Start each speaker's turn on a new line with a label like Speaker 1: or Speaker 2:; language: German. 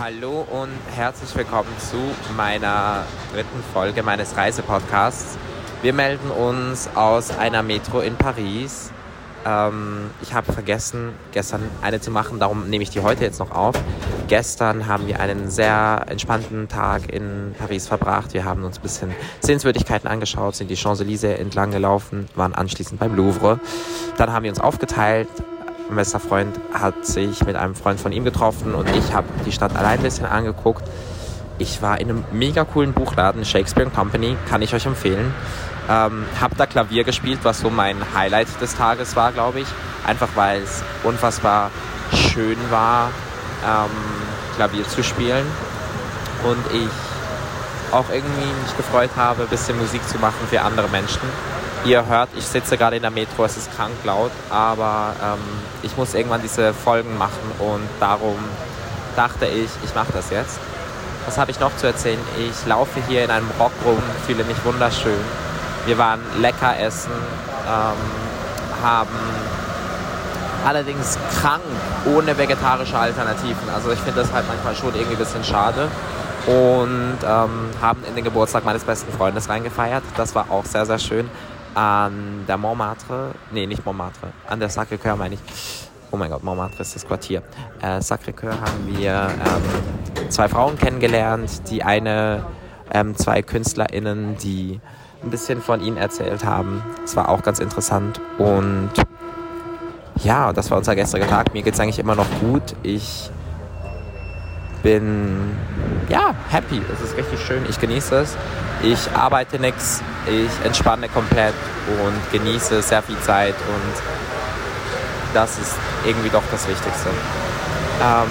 Speaker 1: Hallo und herzlich willkommen zu meiner dritten Folge meines Reisepodcasts. Wir melden uns aus einer Metro in Paris. Ähm, ich habe vergessen, gestern eine zu machen, darum nehme ich die heute jetzt noch auf. Gestern haben wir einen sehr entspannten Tag in Paris verbracht. Wir haben uns ein bisschen Sehenswürdigkeiten angeschaut, sind die Champs-Élysées entlang gelaufen, waren anschließend beim Louvre. Dann haben wir uns aufgeteilt, mein bester Freund hat sich mit einem Freund von ihm getroffen und ich habe die Stadt allein ein bisschen angeguckt. Ich war in einem mega coolen Buchladen, Shakespeare Company, kann ich euch empfehlen. Ähm, hab da Klavier gespielt, was so mein Highlight des Tages war, glaube ich. Einfach weil es unfassbar schön war, ähm, Klavier zu spielen. Und ich auch irgendwie mich gefreut habe, ein bisschen Musik zu machen für andere Menschen. Ihr hört, ich sitze gerade in der Metro, es ist krank laut, aber ähm, ich muss irgendwann diese Folgen machen und darum dachte ich, ich mache das jetzt. Was habe ich noch zu erzählen? Ich laufe hier in einem Rock rum, fühle mich wunderschön. Wir waren lecker essen, ähm, haben allerdings krank ohne vegetarische Alternativen. Also ich finde das halt manchmal schon irgendwie ein bisschen schade. Und ähm, haben in den Geburtstag meines besten Freundes reingefeiert. Das war auch sehr, sehr schön an der Montmartre, nee, nicht Montmartre, an der Sacré-Cœur meine ich. Oh mein Gott, Montmartre ist das Quartier. Äh, Sacré-Cœur haben wir ähm, zwei Frauen kennengelernt. Die eine, ähm, zwei KünstlerInnen, die ein bisschen von ihnen erzählt haben. Das war auch ganz interessant. Und ja, das war unser gestriger Tag. Mir geht es eigentlich immer noch gut. Ich bin ja happy. Es ist richtig schön. Ich genieße es. Ich arbeite nichts. Ich entspanne komplett und genieße sehr viel Zeit und das ist irgendwie doch das Wichtigste. Ähm,